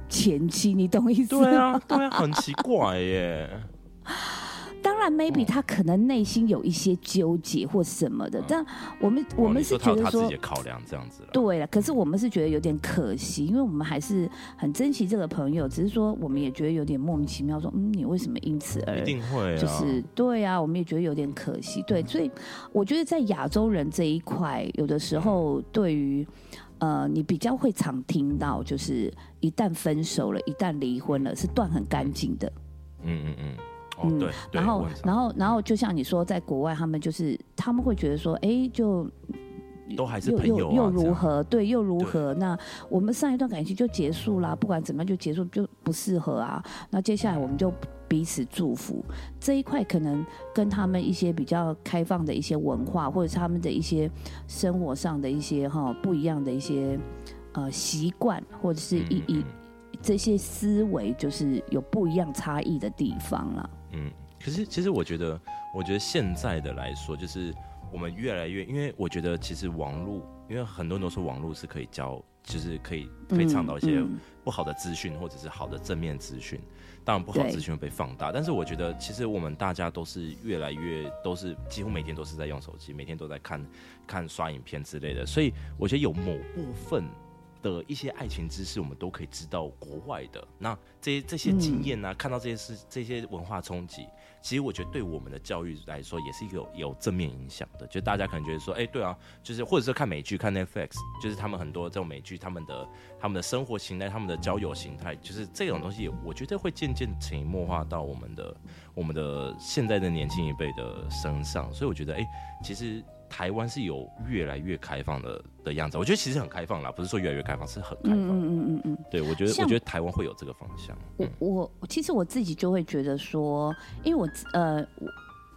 前妻，你懂意思？对啊，对啊，很奇怪耶。当然，maybe 哦他可能内心有一些纠结或什么的，但我们我们是说他有他自觉得说己考量这样子了。对了，可是我们是觉得有点可惜，因为我们还是很珍惜这个朋友，只是说我们也觉得有点莫名其妙，说嗯，你为什么因此而一定会啊，就是对啊，我们也觉得有点可惜。对，所以我觉得在亚洲人这一块，有的时候对于呃，你比较会常听到，就是一旦分手了，一旦离婚了，是断很干净的。嗯嗯嗯，哦嗯对，对然后然后，然后，就像你说，在国外，他们就是他们会觉得说，哎，就都还是又朋友啊，又又？如何？对，又如何？那我们上一段感情就结束啦，不管怎么样就结束，就不适合啊。那接下来我们就彼此祝福这一块，可能跟他们一些比较开放的一些文化，或者是他们的一些生活上的一些哈不一样的一些呃习惯，或者是一一嗯嗯这些思维，就是有不一样差异的地方啦。嗯，可是其实我觉得，我觉得现在的来说，就是我们越来越，因为我觉得其实网络，因为很多人都说网络是可以教，就是可以可以倡导一些嗯不好的资讯，或者是好的正面资讯。当然，不好的资讯会被放大，但是我觉得其实我们大家都是越来越都是几乎每天都是在用手机，每天都在看看刷影片之类的，所以我觉得有某部分。的一些爱情知识，我们都可以知道国外的。那这些这些经验呢、看到这些事、这些文化冲击，其实我觉得对我们的教育来说，也是一个有有正面影响的。就大家可能觉得说，哎、对啊，就是或者是看美剧、看 Netflix，就是他们很多这种美剧，他们的他们的生活形态、他们的交友形态，就是这种东西，我觉得会渐渐潜移默化到我们的我们的现在的年轻一辈的身上。所以我觉得，哎、其实。台湾是有越来越开放的的样子，我觉得其实很开放啦，不是说越来越开放，是很开放。嗯嗯嗯嗯嗯。对，我觉得我觉得台湾会有这个方向。我嗯我其实我自己就会觉得说，因为我呃，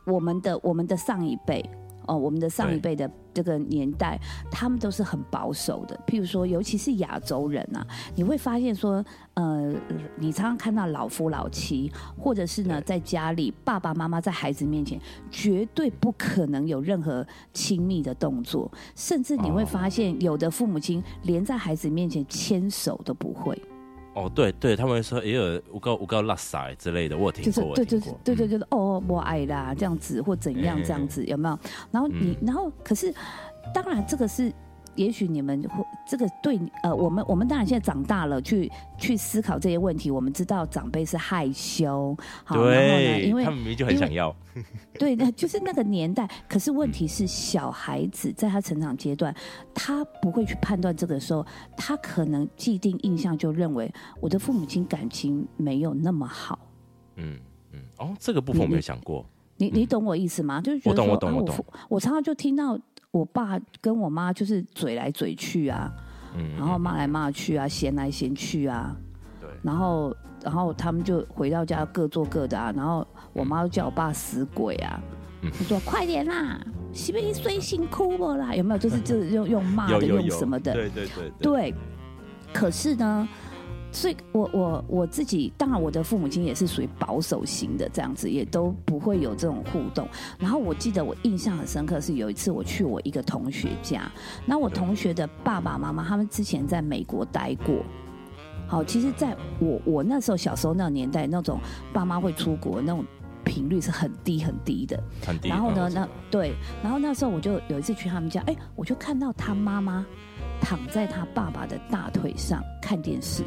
我我们的我们的上一辈哦，我们的上一辈的这个年代，他们都是很保守的。譬如说，尤其是亚洲人啊，你会发现说，呃，你常常看到老夫老妻，或者是呢，在家里爸爸妈妈在孩子面前绝对不可能有任何亲密的动作，甚至你会哦发现，有的父母亲连在孩子面前牵手都不会。哦，对对，他们会说，也有我告我告拉撒之类的，我有听就是对对。对对，嗯就是哦，我爱啦，这样子或怎样哎这样子，有没有？然后你，嗯然后可是，当然这个是。也许你们会这个对呃，我们我们当然现在长大了，去去思考这些问题。我们知道长辈是害羞，好，然后呢，对，因为他们明明就很想要。<laughs> 对，那就是那个年代。可是问题是，小孩子在他成长阶段，他不会去判断这个时候，他可能既定印象就认为我的父母亲感情没有那么好。嗯嗯，哦，这个部分我没有想过。你你懂我意思吗？就是觉得说，我懂我懂我我常常就听到我爸跟我妈就是嘴来嘴去啊，嗯，然后嗯骂来骂去啊，嫌来嫌去啊，对，然后然后他们就回到家各做各的啊，然后我妈就叫我爸死鬼啊，嗯就说快点啦，<laughs> 是不是睡醒哭不啦？有没有？就是就是用用骂的，用什么的？对对对对，可是呢，所以我我我自己，当然我的父母亲也是属于保守型的，这样子也都不会有这种互动。然后我记得我印象很深刻是有一次我去我一个同学家，那我同学的爸爸妈妈他们之前在美国待过。好，其实在我我那时候小时候那个年代，那种爸妈会出国那种频率是很低很低的。很低。然后呢，那对，然后那时候我就有一次去他们家，哎，我就看到他妈妈躺在他爸爸的大腿上看电视。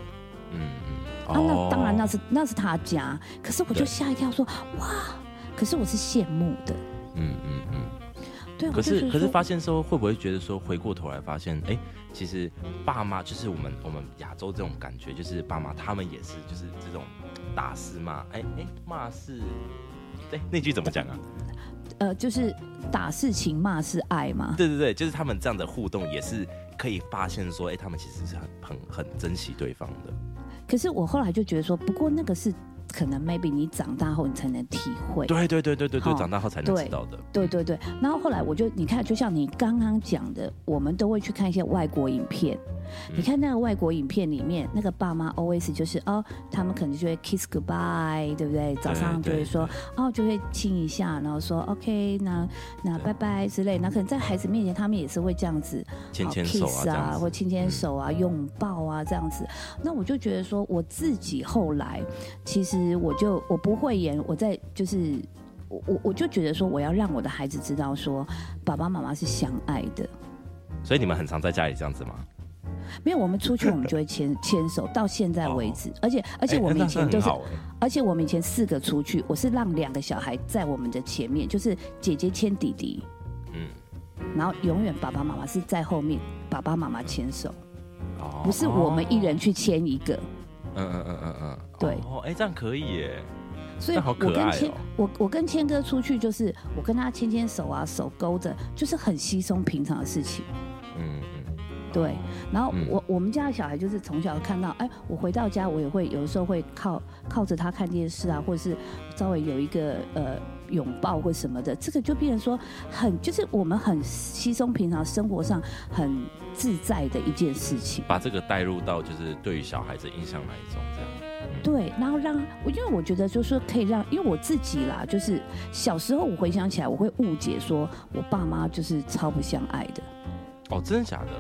嗯嗯，啊，那当然那哦是那是他家，可是我就吓一跳说，哇！可是我是羡慕的，嗯嗯嗯。对，可是可是发现说会不会觉得说回过头来发现，哎，其实爸妈就是我们我们亚洲这种感觉，就是爸妈他们也是就是这种打是骂，哎哎骂是，哎那句怎么讲啊？呃，就是打是情，骂是爱嘛。对对对，就是他们这样的互动也是可以发现说，哎，他们其实是很很很珍惜对方的。可是我后来就觉得说，不过那个是可能 maybe 你长大后你才能体会。对对对对对对，长大后才能对知道的。对对对，然后后来我就你看，就像你刚刚讲的，我们都会去看一些外国影片。你看那个外国影片里面，那个爸妈 always 就是哦，他们可能就会 kiss goodbye，对不对？早上就会说哦，就会亲一下，然后说 OK，那那拜拜之类。那可能在孩子面前，他们也是会这样子好牵牵手啊或牵牵手啊、拥抱啊这样子。那我就觉得说，我自己后来其实我就我不会演，我在就是我我我就觉得说，我要让我的孩子知道说，爸爸妈妈是相爱的。所以你们很常在家里这样子吗？没有，我们出去我们就会牵 <laughs> 牵手，到现在为止，而且而且哎我们以前就是而且我们以前四个出去，我是让两个小孩在我们的前面，就是姐姐牵弟弟，嗯，然后永远爸爸妈妈是在后面，爸爸妈妈牵手，哦不是我们一人去牵一个。嗯嗯嗯嗯嗯，对。哦，哎，这样可以耶。所以那好可爱哦我跟谦我我跟谦哥出去，就是我跟他牵牵手啊，手勾着，就是很稀松平常的事情。嗯嗯，对，然后嗯。我、我们家的小孩就是从小看到，哎，我回到家我也会有的时候会靠靠着他看电视啊，或者是稍微有一个呃拥抱或什么的，这个就变成说很就是我们很稀松平常生活上很自在的一件事情。把这个带入到就是对于小孩子印象来一种这样。对，然后让我，因为我觉得就是说可以让，因为我自己啦，就是小时候我回想起来，我会误解说我爸妈就是超不相爱的。哦，真的假的？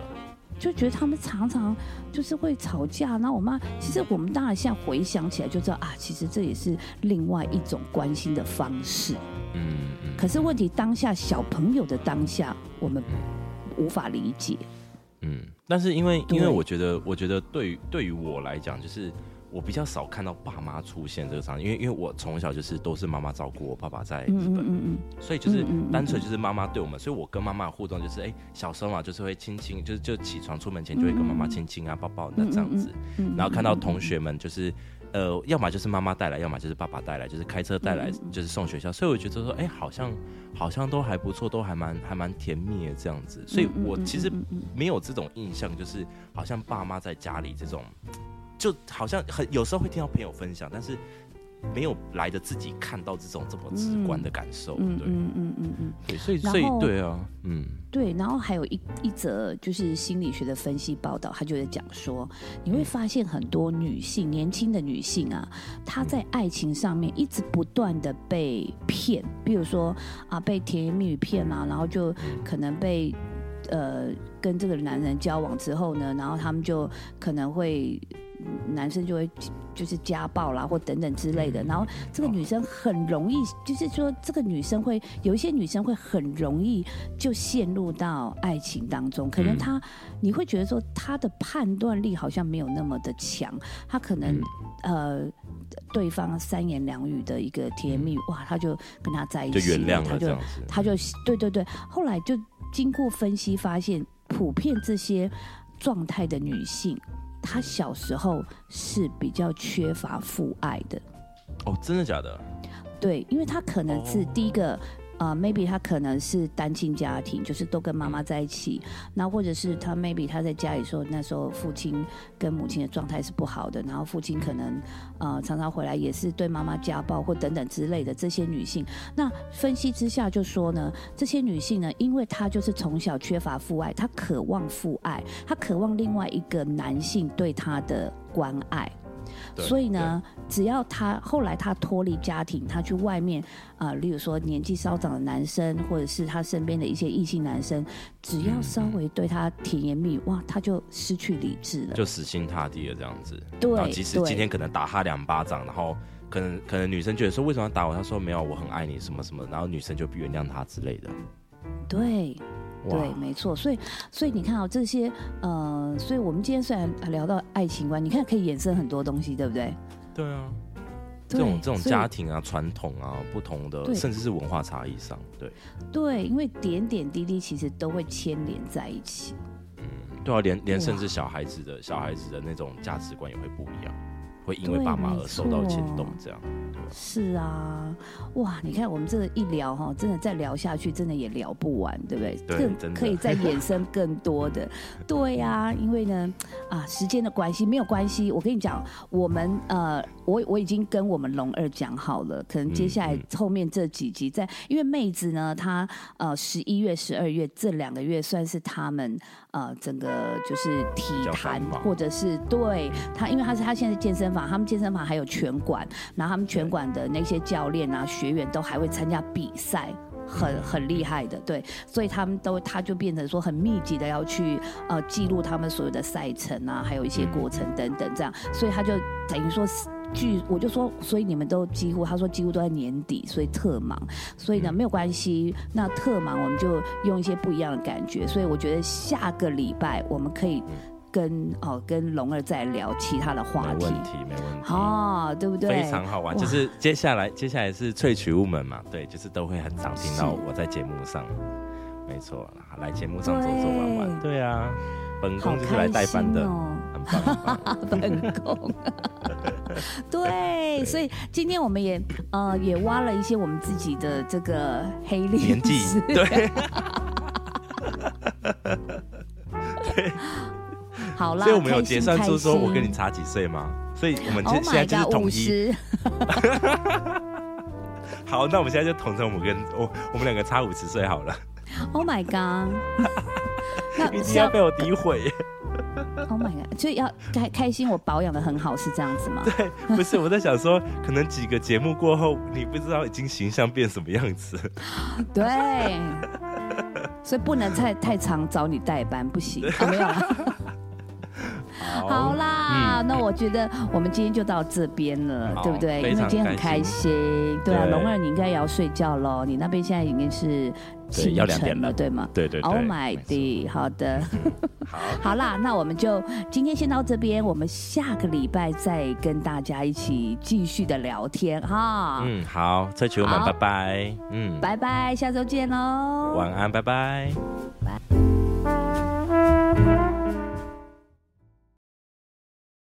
就觉得他们常常就是会吵架，然后我妈其实我们当然现在回想起来就知道啊，其实这也是另外一种关心的方式。嗯嗯。可是问题当下小朋友的当下，我们无法理解。嗯，但是因为因为我觉得，我觉得对于对于我来讲，就是我比较少看到爸妈出现这个场景，因为因为我从小就是都是妈妈照顾我，爸爸在日嗯本，嗯嗯所以就是单纯就是妈妈对我们，所以我跟妈妈互动就是，哎、小时候嘛，就是会亲亲，就是就起床出门前就会跟妈妈亲亲啊、抱抱那这样子，然后看到同学们就是。呃，要么就是妈妈带来，要么就是爸爸带来，就是开车带嗯来，就是送学校。所以我觉得说，哎、好像好像都还不错，都还蛮还蛮甜蜜的这样子。所以我其实没有这种印象，就是好像爸妈在家里这种，就好像很有时候会听到朋友分享，但是没有来的自己看到这种这么直观的感受。对嗯嗯嗯嗯嗯，对，所以所以对啊，嗯对。然后还有一一则就是心理学的分析报道，他就在讲说，你会发现很多女性，年轻的女性啊，她在爱情上面一直不断的被骗，比如说啊，被甜言蜜语骗啊，然后就可能被。呃，跟这个男人交往之后呢，然后他们就可能会，男生就会就是家暴啦，或等等之类的。然后这个女生很容易，就是说这个女生会有一些女生会很容易就陷入到爱情当中，可能嗯她你会觉得说她的判断力好像没有那么的强，她可能、呃。对方三言两语的一个甜言蜜语，哇，她就跟他在一起，就原谅了这样子。他就对对对，后来就经过分析发现，普遍这些状态的女性，她小时候是比较缺乏父爱的。哦，真的假的？对，因为他可能是哦第一个。呃，maybe 她可能是单亲家庭，就是都跟妈妈在一起，那或者是她 maybe 她在家里说那时候父亲跟母亲的状态是不好的，然后父亲可能呃常常回来也是对妈妈家暴或等等之类的这些女性，那分析之下就说呢，这些女性呢，因为她就是从小缺乏父爱，她渴望父爱，她渴望另外一个男性对她的关爱。对所以呢，只要他后来他脱离家庭，他去外面啊、呃例如说年纪稍长的男生，或者是他身边的一些异性男生，只要嗯稍微对他甜言蜜语，哇，他就失去理智了。就死心塌地了这样子。对即使今天可能打他两巴掌，然后可能可能女生觉得说为什么要打我？他说没有，我很爱你什么什么，然后女生就原谅他之类的。对，对，没错，所以所以你看哦，这些呃，所以我们今天虽然聊到爱情观，你看可以衍生很多东西，对不对？对啊，这种这种家庭啊、传统啊、不同的，甚至是文化差异上，对，对，因为点点滴滴其实都会牵连在一起。嗯对啊，连连甚至小孩子的小孩子的那种价值观也会不一样。会因为爸妈而受到牵动，这样。是啊，哇！你看我们这一聊哈，真的再聊下去，真的也聊不完，对不对？对更可以再衍生更多的。对呀、因为呢，啊，时间的关系没有关系。我跟你讲，我们呃，我我已经跟我们龙二讲好了，可能接下来嗯后面这几集在，因为妹子呢，她呃十一月、十二月这两个月算是他们呃整个就是体坛或者是对他，因为他是他现在健身房，他们健身房还有拳馆，然后他们拳馆的那些教练啊、学员都还会参加比赛。很很厉害的，对，所以他们都他就变成说很密集的要去呃记录他们所有的赛程啊，还有一些过程等等这样，所以他就等于说是。据我就说，所以你们都几乎，他说几乎都在年底，所以特忙，所以呢没有关系，那特忙我们就用一些不一样的感觉，所以我觉得下个礼拜我们可以跟哦跟龙儿再聊其他的话题没问，题，没问题。哦，对不对？非常好玩，就是接下来接下来是萃取物们嘛，对，就是都会很常听到我在节目上，没错，来节目上走走玩玩，对啊，本好宫就是来代班的，哦。很棒，本宫。<laughs> 对，所以今天我们也呃也挖了一些我们自己的这个黑历史。年纪对，<laughs> 好啦，所以我们有结算出说我跟你差几岁吗？所以我们 Oh 现现在就是统一，十，<laughs> 好，那我们现在就统称我们跟我我们两个差五十岁好了，Oh my god！那一定要被我诋毁，<laughs> Oh my god！所以要开开心，我保养的很好，是这样子吗？<laughs> 对，不是我在想说，可能几个节目过后，你不知道已经形象变什么样子，<laughs> 对，所以不能太太常找你代班，不行。哦、没有啦。好啦，那我觉得我们今天就到这边了，好对不对？因为今天很开开心。对啊，对龙儿你应该也要睡觉喽，你那边现在已经是清要两点了对吗对对对？Oh my 没 d 好的，<laughs> 好，<laughs> 好啦，那我们就今天先到这边，我们下个礼拜再跟大家一起继续的聊天哈。嗯，好，再求我们，拜拜，嗯，拜拜，下周见喽。晚安，拜拜拜。